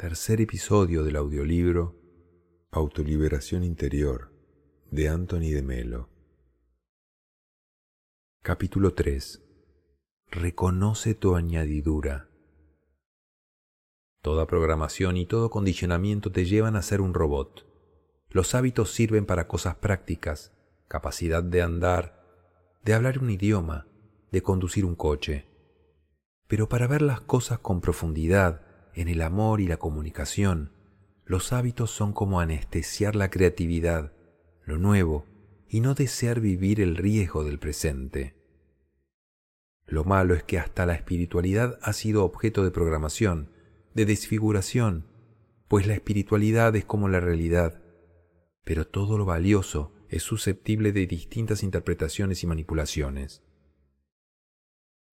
Tercer episodio del audiolibro Autoliberación Interior de Anthony de Melo. Capítulo 3. Reconoce tu añadidura. Toda programación y todo condicionamiento te llevan a ser un robot. Los hábitos sirven para cosas prácticas, capacidad de andar, de hablar un idioma, de conducir un coche. Pero para ver las cosas con profundidad, en el amor y la comunicación, los hábitos son como anestesiar la creatividad, lo nuevo, y no desear vivir el riesgo del presente. Lo malo es que hasta la espiritualidad ha sido objeto de programación, de desfiguración, pues la espiritualidad es como la realidad, pero todo lo valioso es susceptible de distintas interpretaciones y manipulaciones.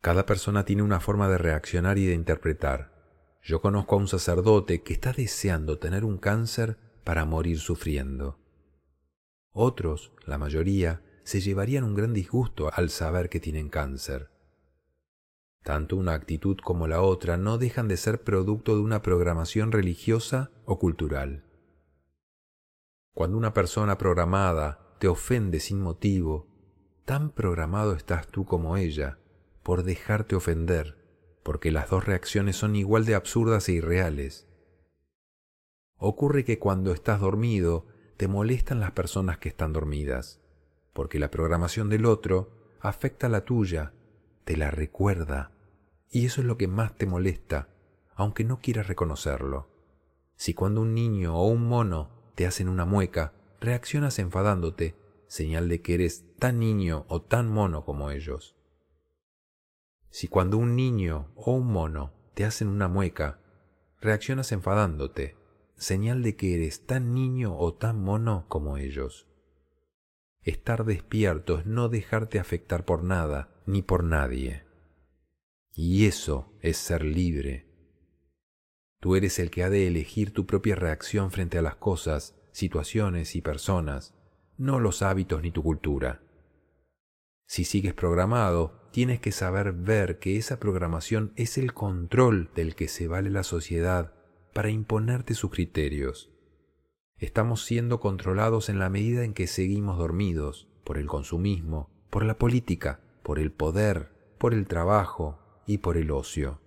Cada persona tiene una forma de reaccionar y de interpretar. Yo conozco a un sacerdote que está deseando tener un cáncer para morir sufriendo. Otros, la mayoría, se llevarían un gran disgusto al saber que tienen cáncer. Tanto una actitud como la otra no dejan de ser producto de una programación religiosa o cultural. Cuando una persona programada te ofende sin motivo, tan programado estás tú como ella por dejarte ofender, porque las dos reacciones son igual de absurdas e irreales. Ocurre que cuando estás dormido te molestan las personas que están dormidas, porque la programación del otro afecta a la tuya, te la recuerda, y eso es lo que más te molesta, aunque no quieras reconocerlo. Si cuando un niño o un mono te hacen una mueca, reaccionas enfadándote, señal de que eres tan niño o tan mono como ellos. Si cuando un niño o un mono te hacen una mueca, reaccionas enfadándote, señal de que eres tan niño o tan mono como ellos. Estar despierto es no dejarte afectar por nada ni por nadie. Y eso es ser libre. Tú eres el que ha de elegir tu propia reacción frente a las cosas situaciones y personas, no los hábitos ni tu cultura. Si sigues programado, tienes que saber ver que esa programación es el control del que se vale la sociedad para imponerte sus criterios. Estamos siendo controlados en la medida en que seguimos dormidos por el consumismo, por la política, por el poder, por el trabajo y por el ocio.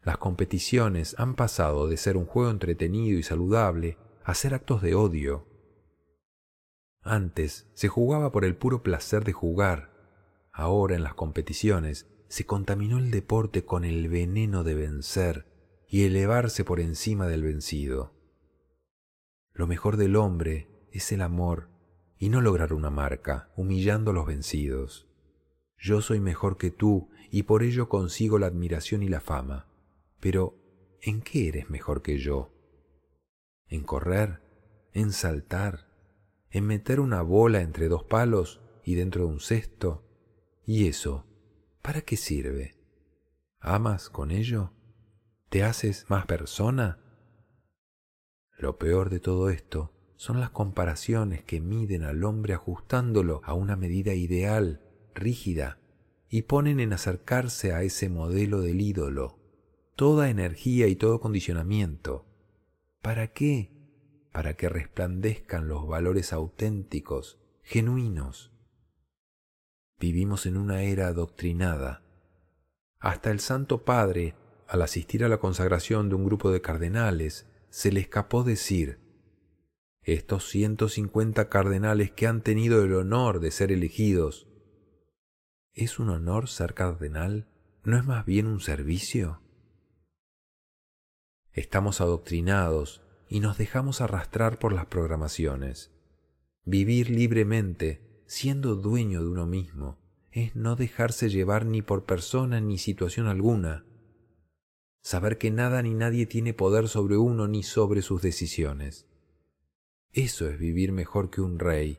Las competiciones han pasado de ser un juego entretenido y saludable hacer actos de odio. Antes se jugaba por el puro placer de jugar, ahora en las competiciones se contaminó el deporte con el veneno de vencer y elevarse por encima del vencido. Lo mejor del hombre es el amor y no lograr una marca, humillando a los vencidos. Yo soy mejor que tú y por ello consigo la admiración y la fama. Pero, ¿en qué eres mejor que yo? en correr, en saltar, en meter una bola entre dos palos y dentro de un cesto. ¿Y eso? ¿Para qué sirve? ¿Amas con ello? ¿Te haces más persona? Lo peor de todo esto son las comparaciones que miden al hombre ajustándolo a una medida ideal, rígida, y ponen en acercarse a ese modelo del ídolo toda energía y todo condicionamiento, ¿Para qué? Para que resplandezcan los valores auténticos, genuinos. Vivimos en una era adoctrinada. Hasta el Santo Padre, al asistir a la consagración de un grupo de cardenales, se le escapó decir, estos ciento cincuenta cardenales que han tenido el honor de ser elegidos, ¿es un honor ser cardenal? ¿No es más bien un servicio? Estamos adoctrinados y nos dejamos arrastrar por las programaciones. Vivir libremente, siendo dueño de uno mismo, es no dejarse llevar ni por persona ni situación alguna. Saber que nada ni nadie tiene poder sobre uno ni sobre sus decisiones. Eso es vivir mejor que un rey.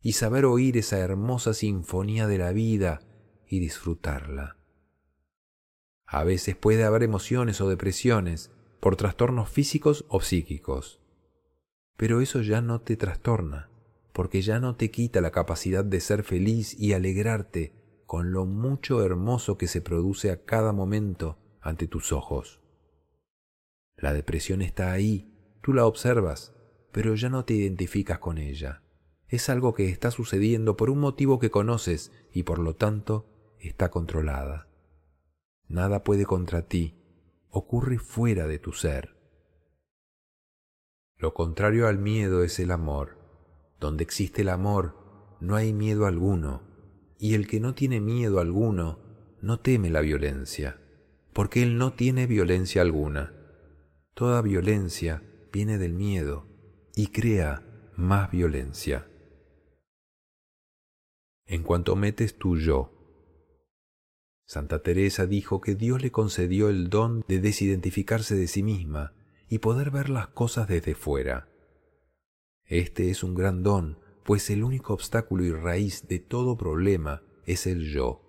Y saber oír esa hermosa sinfonía de la vida y disfrutarla. A veces puede haber emociones o depresiones por trastornos físicos o psíquicos. Pero eso ya no te trastorna, porque ya no te quita la capacidad de ser feliz y alegrarte con lo mucho hermoso que se produce a cada momento ante tus ojos. La depresión está ahí, tú la observas, pero ya no te identificas con ella. Es algo que está sucediendo por un motivo que conoces y por lo tanto está controlada. Nada puede contra ti, ocurre fuera de tu ser. Lo contrario al miedo es el amor. Donde existe el amor, no hay miedo alguno, y el que no tiene miedo alguno, no teme la violencia, porque él no tiene violencia alguna. Toda violencia viene del miedo y crea más violencia. En cuanto metes tu yo, Santa Teresa dijo que Dios le concedió el don de desidentificarse de sí misma y poder ver las cosas desde fuera. Este es un gran don, pues el único obstáculo y raíz de todo problema es el yo.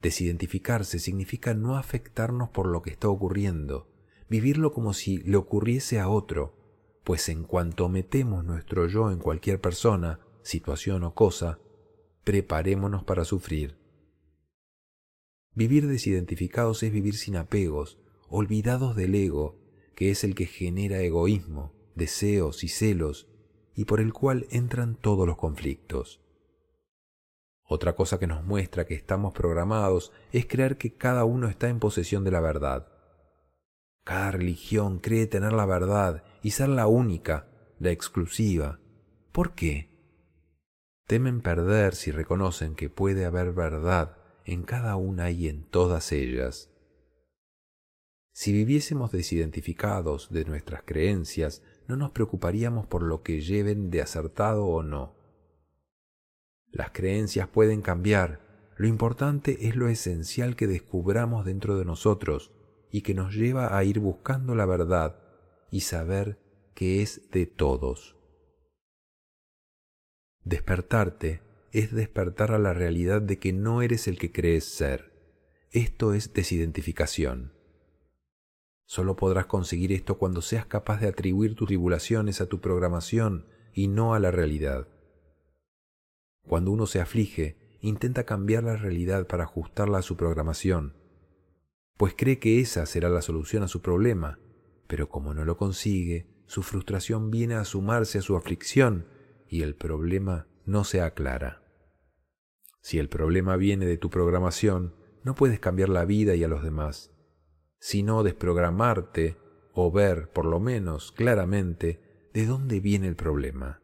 Desidentificarse significa no afectarnos por lo que está ocurriendo, vivirlo como si le ocurriese a otro, pues en cuanto metemos nuestro yo en cualquier persona, situación o cosa, preparémonos para sufrir. Vivir desidentificados es vivir sin apegos, olvidados del ego, que es el que genera egoísmo, deseos y celos, y por el cual entran todos los conflictos. Otra cosa que nos muestra que estamos programados es creer que cada uno está en posesión de la verdad. Cada religión cree tener la verdad y ser la única, la exclusiva. ¿Por qué? Temen perder si reconocen que puede haber verdad en cada una y en todas ellas. Si viviésemos desidentificados de nuestras creencias, no nos preocuparíamos por lo que lleven de acertado o no. Las creencias pueden cambiar, lo importante es lo esencial que descubramos dentro de nosotros y que nos lleva a ir buscando la verdad y saber que es de todos. Despertarte es despertar a la realidad de que no eres el que crees ser. Esto es desidentificación. Solo podrás conseguir esto cuando seas capaz de atribuir tus tribulaciones a tu programación y no a la realidad. Cuando uno se aflige, intenta cambiar la realidad para ajustarla a su programación, pues cree que esa será la solución a su problema, pero como no lo consigue, su frustración viene a sumarse a su aflicción y el problema no se aclara. Si el problema viene de tu programación, no puedes cambiar la vida y a los demás, sino desprogramarte o ver, por lo menos claramente, de dónde viene el problema.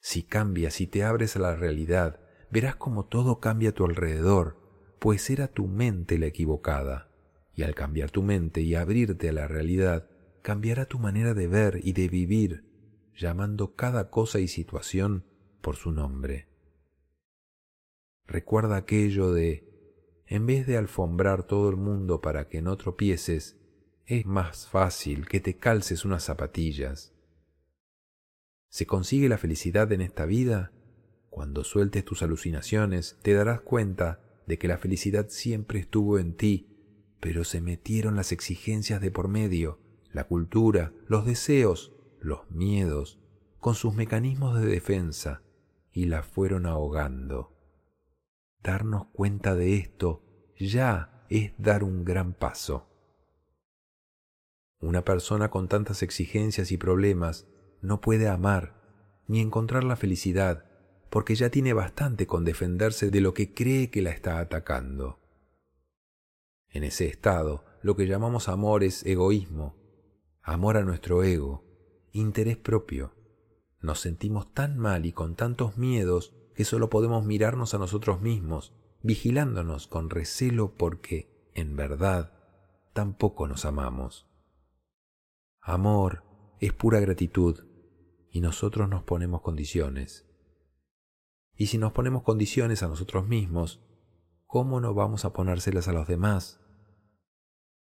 Si cambias y te abres a la realidad, verás cómo todo cambia a tu alrededor, pues era tu mente la equivocada, y al cambiar tu mente y abrirte a la realidad, cambiará tu manera de ver y de vivir, llamando cada cosa y situación por su nombre. Recuerda aquello de, en vez de alfombrar todo el mundo para que no tropieces, es más fácil que te calces unas zapatillas. ¿Se consigue la felicidad en esta vida? Cuando sueltes tus alucinaciones, te darás cuenta de que la felicidad siempre estuvo en ti, pero se metieron las exigencias de por medio, la cultura, los deseos, los miedos, con sus mecanismos de defensa, y la fueron ahogando. Darnos cuenta de esto ya es dar un gran paso. Una persona con tantas exigencias y problemas no puede amar ni encontrar la felicidad porque ya tiene bastante con defenderse de lo que cree que la está atacando. En ese estado, lo que llamamos amor es egoísmo, amor a nuestro ego, interés propio. Nos sentimos tan mal y con tantos miedos que solo podemos mirarnos a nosotros mismos, vigilándonos con recelo porque, en verdad, tampoco nos amamos. Amor es pura gratitud y nosotros nos ponemos condiciones. Y si nos ponemos condiciones a nosotros mismos, ¿cómo no vamos a ponérselas a los demás?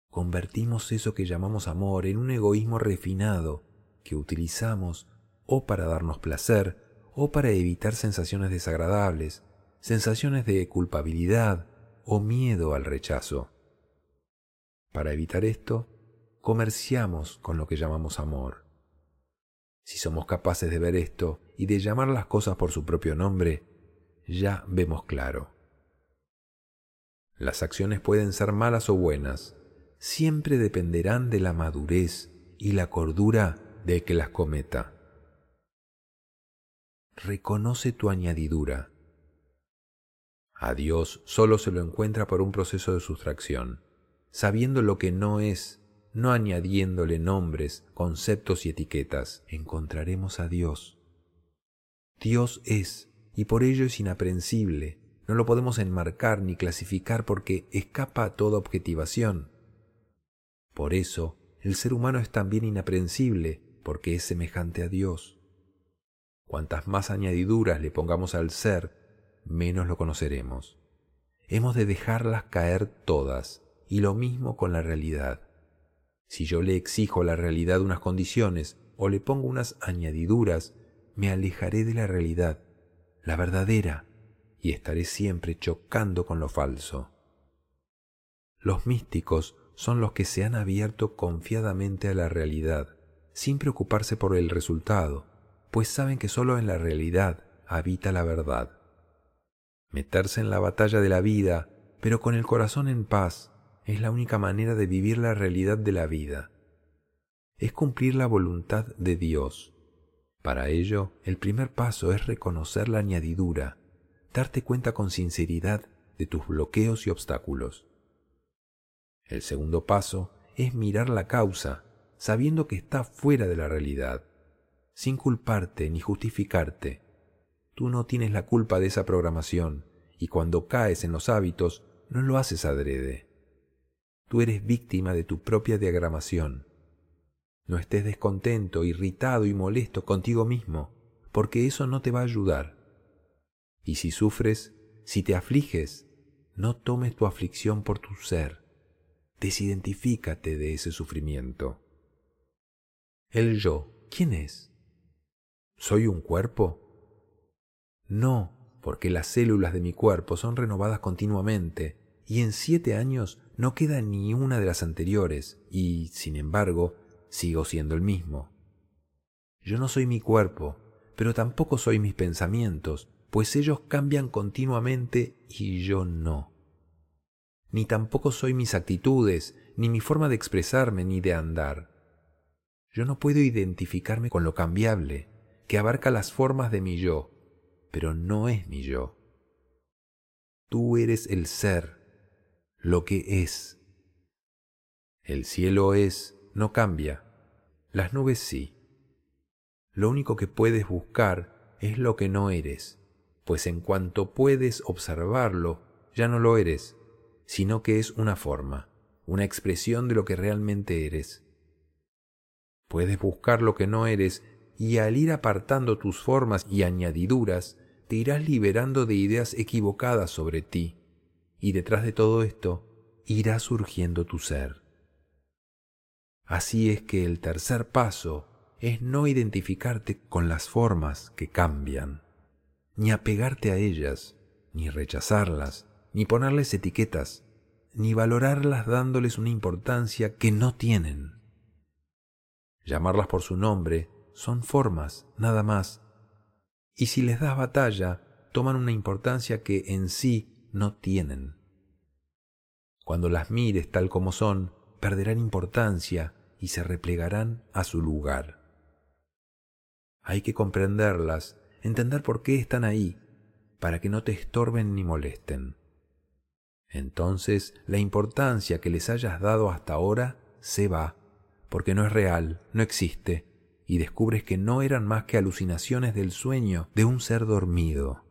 Convertimos eso que llamamos amor en un egoísmo refinado que utilizamos o para darnos placer o para evitar sensaciones desagradables, sensaciones de culpabilidad o miedo al rechazo. Para evitar esto, comerciamos con lo que llamamos amor. Si somos capaces de ver esto y de llamar las cosas por su propio nombre, ya vemos claro. Las acciones pueden ser malas o buenas. siempre dependerán de la madurez y la cordura del que las cometa. Reconoce tu añadidura. A Dios solo se lo encuentra por un proceso de sustracción, sabiendo lo que no es, no añadiéndole nombres, conceptos y etiquetas, encontraremos a Dios. Dios es, y por ello es inaprensible, no lo podemos enmarcar ni clasificar porque escapa a toda objetivación. Por eso, el ser humano es también inaprensible, porque es semejante a Dios. Cuantas más añadiduras le pongamos al ser, menos lo conoceremos. Hemos de dejarlas caer todas, y lo mismo con la realidad. Si yo le exijo a la realidad unas condiciones o le pongo unas añadiduras, me alejaré de la realidad, la verdadera, y estaré siempre chocando con lo falso. Los místicos son los que se han abierto confiadamente a la realidad, sin preocuparse por el resultado, pues saben que sólo en la realidad habita la verdad. Meterse en la batalla de la vida, pero con el corazón en paz, es la única manera de vivir la realidad de la vida. Es cumplir la voluntad de Dios. Para ello, el primer paso es reconocer la añadidura, darte cuenta con sinceridad de tus bloqueos y obstáculos. El segundo paso es mirar la causa, sabiendo que está fuera de la realidad, sin culparte ni justificarte, Tú no tienes la culpa de esa programación y cuando caes en los hábitos no lo haces adrede. Tú eres víctima de tu propia diagramación. No estés descontento, irritado y molesto contigo mismo, porque eso no te va a ayudar. Y si sufres, si te afliges, no tomes tu aflicción por tu ser. Desidentifícate de ese sufrimiento. El yo, ¿quién es? ¿Soy un cuerpo? No, porque las células de mi cuerpo son renovadas continuamente, y en siete años no queda ni una de las anteriores, y, sin embargo, sigo siendo el mismo. Yo no soy mi cuerpo, pero tampoco soy mis pensamientos, pues ellos cambian continuamente y yo no. Ni tampoco soy mis actitudes, ni mi forma de expresarme, ni de andar. Yo no puedo identificarme con lo cambiable, que abarca las formas de mi yo, pero no es mi yo. Tú eres el ser, lo que es. El cielo es, no cambia. Las nubes sí. Lo único que puedes buscar es lo que no eres, pues en cuanto puedes observarlo, ya no lo eres, sino que es una forma, una expresión de lo que realmente eres. Puedes buscar lo que no eres y al ir apartando tus formas y añadiduras, te irás liberando de ideas equivocadas sobre ti, y detrás de todo esto irá surgiendo tu ser. Así es que el tercer paso es no identificarte con las formas que cambian, ni apegarte a ellas, ni rechazarlas, ni ponerles etiquetas, ni valorarlas dándoles una importancia que no tienen. Llamarlas por su nombre son formas, nada más, y si les das batalla, toman una importancia que en sí no tienen. Cuando las mires tal como son, perderán importancia y se replegarán a su lugar. Hay que comprenderlas, entender por qué están ahí, para que no te estorben ni molesten. Entonces la importancia que les hayas dado hasta ahora se va, porque no es real, no existe, y descubres que no eran más que alucinaciones del sueño de un ser dormido.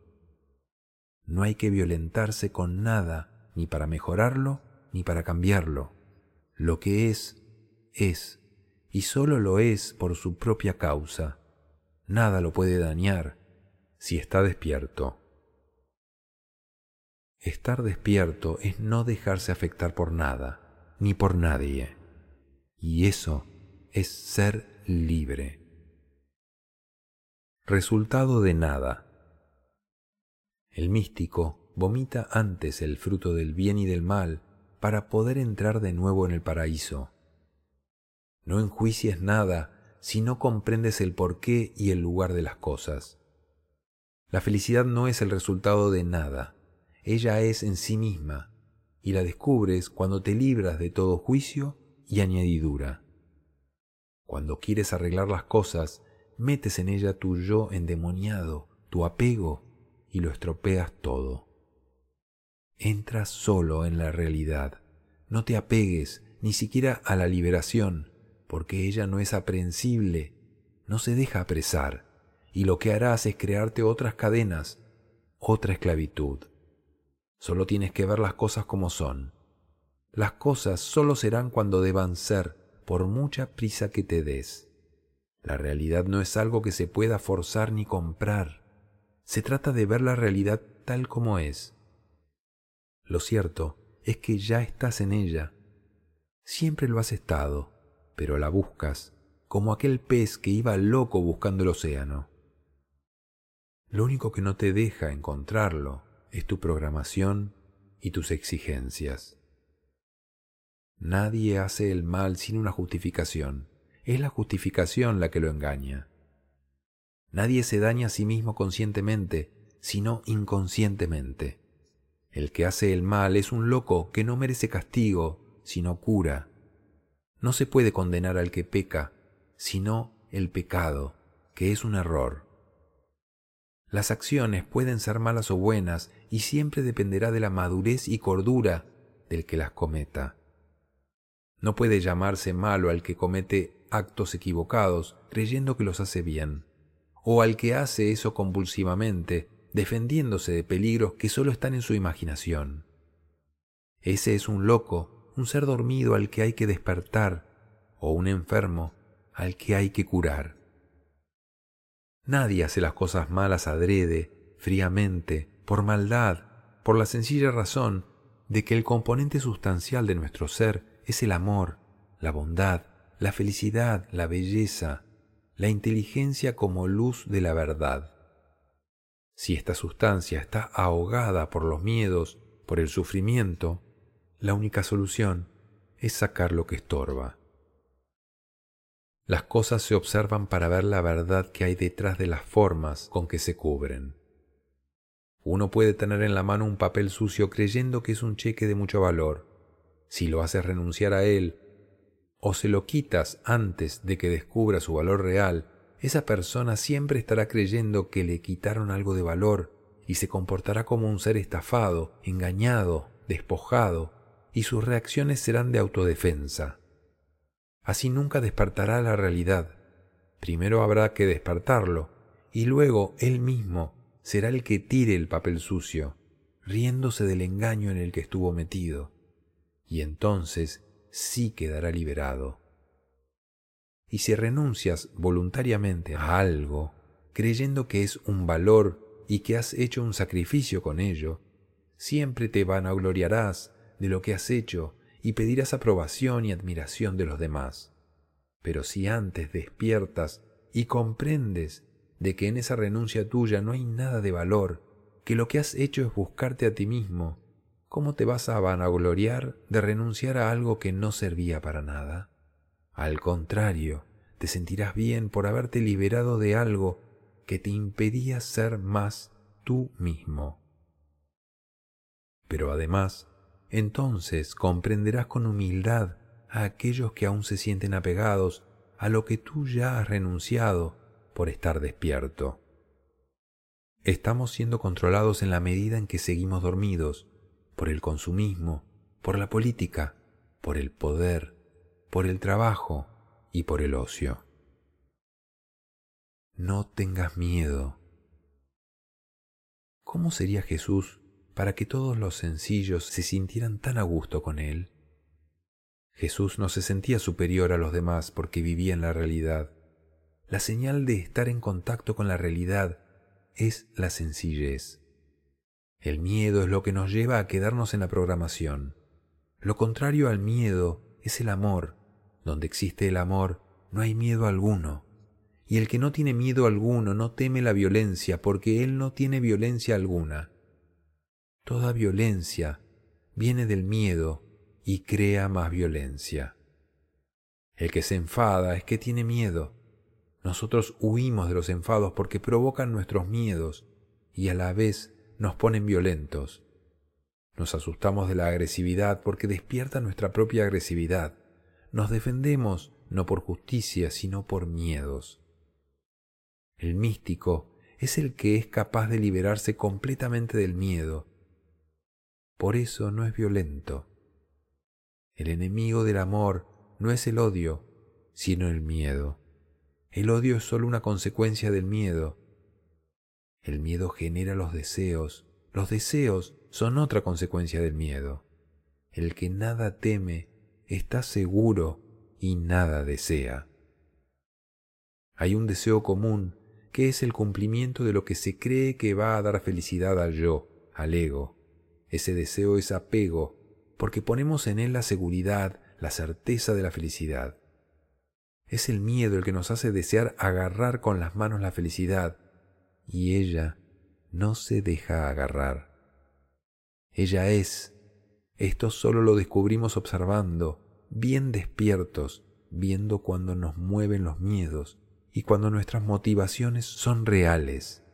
No hay que violentarse con nada, ni para mejorarlo, ni para cambiarlo. Lo que es, es, y sólo lo es por su propia causa. Nada lo puede dañar si está despierto. Estar despierto es no dejarse afectar por nada, ni por nadie. Y eso es ser libre. Resultado de nada. El místico vomita antes el fruto del bien y del mal para poder entrar de nuevo en el paraíso. No enjuicies nada si no comprendes el porqué y el lugar de las cosas. La felicidad no es el resultado de nada, ella es en sí misma, y la descubres cuando te libras de todo juicio y añadidura. Cuando quieres arreglar las cosas, metes en ella tu yo endemoniado, tu apego, y lo estropeas todo. Entras solo en la realidad. No te apegues ni siquiera a la liberación, porque ella no es aprehensible, no se deja apresar, y lo que harás es crearte otras cadenas, otra esclavitud. Solo tienes que ver las cosas como son. Las cosas solo serán cuando deban ser, por mucha prisa que te des. La realidad no es algo que se pueda forzar ni comprar. Se trata de ver la realidad tal como es. Lo cierto es que ya estás en ella. Siempre lo has estado, pero la buscas como aquel pez que iba loco buscando el océano. Lo único que no te deja encontrarlo es tu programación y tus exigencias. Nadie hace el mal sin una justificación. Es la justificación la que lo engaña. Nadie se daña a sí mismo conscientemente, sino inconscientemente. El que hace el mal es un loco que no merece castigo, sino cura. No se puede condenar al que peca, sino el pecado, que es un error. Las acciones pueden ser malas o buenas y siempre dependerá de la madurez y cordura del que las cometa. No puede llamarse malo al que comete actos equivocados creyendo que los hace bien, o al que hace eso compulsivamente, defendiéndose de peligros que solo están en su imaginación. Ese es un loco, un ser dormido al que hay que despertar, o un enfermo al que hay que curar. Nadie hace las cosas malas adrede, fríamente, por maldad, por la sencilla razón de que el componente sustancial de nuestro ser es el amor, la bondad, la felicidad, la belleza, la inteligencia como luz de la verdad. Si esta sustancia está ahogada por los miedos, por el sufrimiento, la única solución es sacar lo que estorba. Las cosas se observan para ver la verdad que hay detrás de las formas con que se cubren. Uno puede tener en la mano un papel sucio creyendo que es un cheque de mucho valor. Si lo haces renunciar a él o se lo quitas antes de que descubra su valor real, esa persona siempre estará creyendo que le quitaron algo de valor y se comportará como un ser estafado, engañado, despojado, y sus reacciones serán de autodefensa. Así nunca despertará la realidad. Primero habrá que despertarlo, y luego él mismo será el que tire el papel sucio, riéndose del engaño en el que estuvo metido, y entonces sí quedará liberado. Y si renuncias voluntariamente a algo, creyendo que es un valor y que has hecho un sacrificio con ello, siempre te vanagloriarás de lo que has hecho y pedirás aprobación y admiración de los demás. Pero si antes despiertas y comprendes de que en esa renuncia tuya no hay nada de valor, que lo que has hecho es buscarte a ti mismo, ¿cómo te vas a vanagloriar de renunciar a algo que no servía para nada? Al contrario, te sentirás bien por haberte liberado de algo que te impedía ser más tú mismo. Pero además, entonces comprenderás con humildad a aquellos que aún se sienten apegados a lo que tú ya has renunciado por estar despierto. Estamos siendo controlados en la medida en que seguimos dormidos por el consumismo, por la política, por el poder, por el trabajo y por el ocio. No tengas miedo. ¿Cómo sería Jesús para que todos los sencillos se sintieran tan a gusto con él. Jesús no se sentía superior a los demás porque vivía en la realidad. La señal de estar en contacto con la realidad es la sencillez. El miedo es lo que nos lleva a quedarnos en la programación. Lo contrario al miedo es el amor. Donde existe el amor, no hay miedo alguno. Y el que no tiene miedo alguno no teme la violencia, porque él no tiene violencia alguna. Toda violencia viene del miedo y crea más violencia. El que se enfada es que tiene miedo. Nosotros huimos de los enfados porque provocan nuestros miedos y a la vez nos ponen violentos. Nos asustamos de la agresividad porque despierta nuestra propia agresividad. Nos defendemos no por justicia, sino por miedos. El místico es el que es capaz de liberarse completamente del miedo. Por eso no es violento. El enemigo del amor no es el odio, sino el miedo. El odio es sólo una consecuencia del miedo. El miedo genera los deseos. Los deseos son otra consecuencia del miedo. El que nada teme está seguro y nada desea. Hay un deseo común que es el cumplimiento de lo que se cree que va a dar felicidad al yo, al ego. Ese deseo es apego, porque ponemos en él la seguridad, la certeza de la felicidad. Es el miedo el que nos hace desear agarrar con las manos la felicidad, y ella no se deja agarrar. Ella es. Esto solo lo descubrimos observando, bien despiertos, viendo cuando nos mueven los miedos y cuando nuestras motivaciones son reales.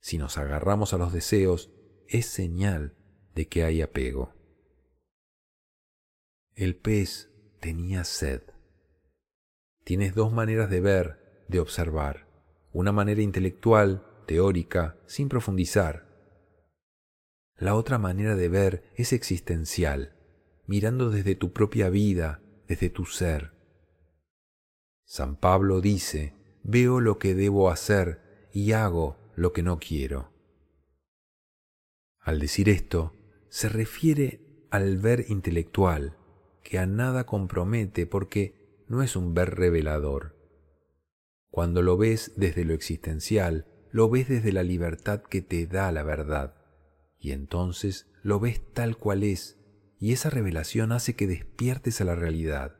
Si nos agarramos a los deseos, es señal de que hay apego. El pez tenía sed. Tienes dos maneras de ver, de observar. Una manera intelectual, teórica, sin profundizar. La otra manera de ver es existencial, mirando desde tu propia vida, desde tu ser. San Pablo dice, veo lo que debo hacer y hago lo que no quiero. Al decir esto, se refiere al ver intelectual, que a nada compromete porque no es un ver revelador. Cuando lo ves desde lo existencial, lo ves desde la libertad que te da la verdad, y entonces lo ves tal cual es, y esa revelación hace que despiertes a la realidad.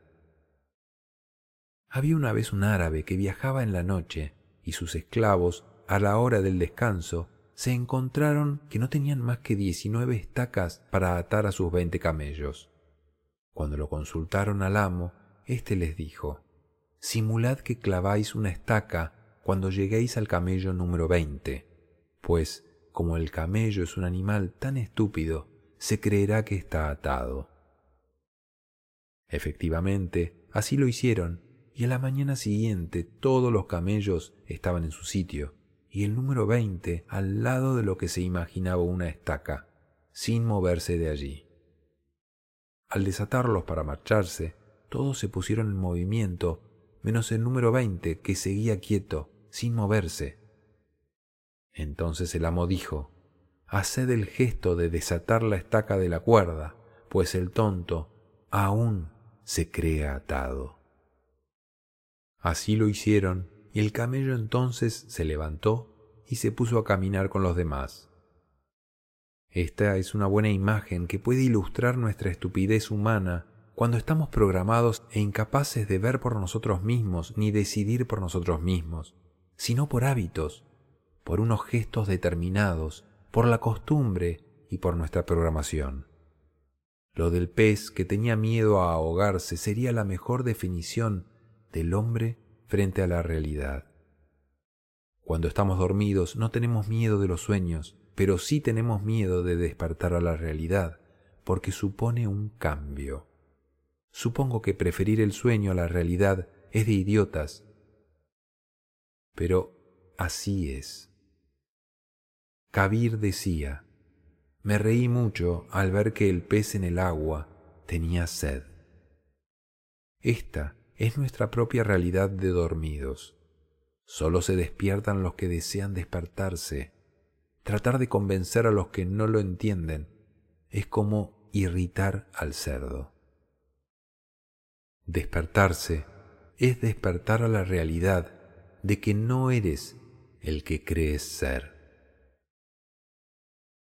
Había una vez un árabe que viajaba en la noche, y sus esclavos, a la hora del descanso, se encontraron que no tenían más que diecinueve estacas para atar a sus veinte camellos. Cuando lo consultaron al amo, éste les dijo, Simulad que claváis una estaca cuando lleguéis al camello número veinte, pues como el camello es un animal tan estúpido, se creerá que está atado. Efectivamente, así lo hicieron, y a la mañana siguiente todos los camellos estaban en su sitio, y el número veinte al lado de lo que se imaginaba una estaca, sin moverse de allí. Al desatarlos para marcharse, todos se pusieron en movimiento, menos el número veinte, que seguía quieto, sin moverse. Entonces el amo dijo, Haced el gesto de desatar la estaca de la cuerda, pues el tonto aún se cree atado. Así lo hicieron, y el camello entonces se levantó y se puso a caminar con los demás. Esta es una buena imagen que puede ilustrar nuestra estupidez humana cuando estamos programados e incapaces de ver por nosotros mismos ni decidir por nosotros mismos, sino por hábitos, por unos gestos determinados por la costumbre y por nuestra programación. Lo del pez que tenía miedo a ahogarse sería la mejor definición del hombre frente a la realidad. Cuando estamos dormidos no tenemos miedo de los sueños, pero sí tenemos miedo de despertar a la realidad, porque supone un cambio. Supongo que preferir el sueño a la realidad es de idiotas, pero así es. Kabir decía, me reí mucho al ver que el pez en el agua tenía sed. Esta es nuestra propia realidad de dormidos. Solo se despiertan los que desean despertarse. Tratar de convencer a los que no lo entienden es como irritar al cerdo. Despertarse es despertar a la realidad de que no eres el que crees ser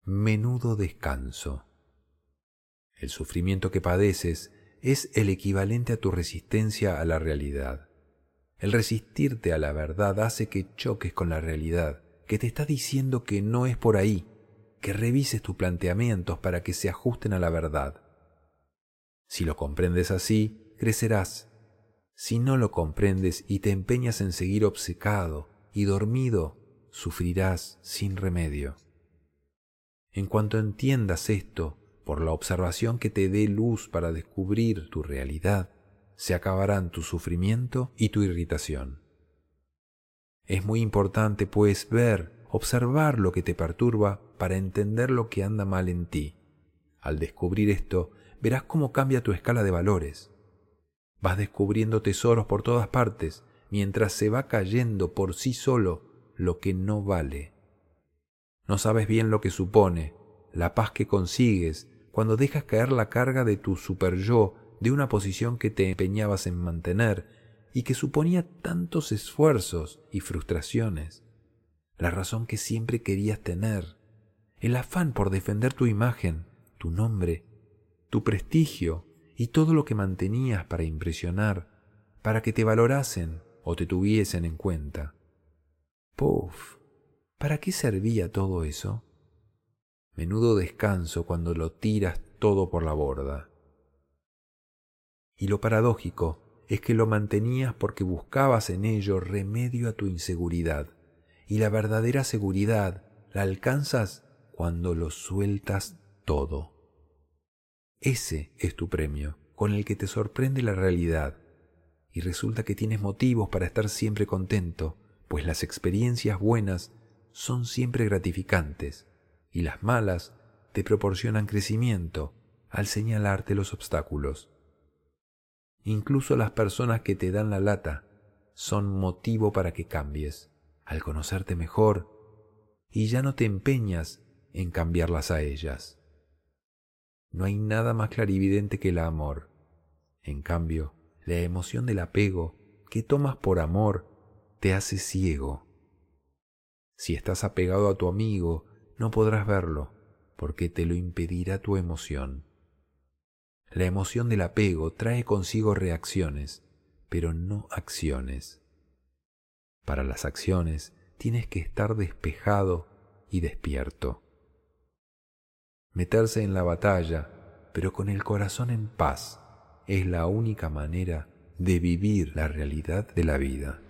menudo descanso. El sufrimiento que padeces es el equivalente a tu resistencia a la realidad. El resistirte a la verdad hace que choques con la realidad, que te está diciendo que no es por ahí, que revises tus planteamientos para que se ajusten a la verdad. Si lo comprendes así, crecerás. Si no lo comprendes y te empeñas en seguir obcecado y dormido, sufrirás sin remedio. En cuanto entiendas esto, por la observación que te dé luz para descubrir tu realidad, se acabarán tu sufrimiento y tu irritación. Es muy importante, pues, ver, observar lo que te perturba para entender lo que anda mal en ti. Al descubrir esto, verás cómo cambia tu escala de valores. Vas descubriendo tesoros por todas partes, mientras se va cayendo por sí solo lo que no vale. No sabes bien lo que supone, la paz que consigues cuando dejas caer la carga de tu super yo de una posición que te empeñabas en mantener y que suponía tantos esfuerzos y frustraciones, la razón que siempre querías tener, el afán por defender tu imagen, tu nombre, tu prestigio y todo lo que mantenías para impresionar, para que te valorasen o te tuviesen en cuenta. Puf, ¿para qué servía todo eso? Menudo descanso cuando lo tiras todo por la borda. Y lo paradójico es que lo mantenías porque buscabas en ello remedio a tu inseguridad, y la verdadera seguridad la alcanzas cuando lo sueltas todo. Ese es tu premio, con el que te sorprende la realidad, y resulta que tienes motivos para estar siempre contento, pues las experiencias buenas son siempre gratificantes, y las malas te proporcionan crecimiento al señalarte los obstáculos. Incluso las personas que te dan la lata son motivo para que cambies, al conocerte mejor, y ya no te empeñas en cambiarlas a ellas. No hay nada más clarividente que el amor. En cambio, la emoción del apego que tomas por amor te hace ciego. Si estás apegado a tu amigo, no podrás verlo, porque te lo impedirá tu emoción. La emoción del apego trae consigo reacciones, pero no acciones. Para las acciones tienes que estar despejado y despierto. Meterse en la batalla, pero con el corazón en paz, es la única manera de vivir la realidad de la vida.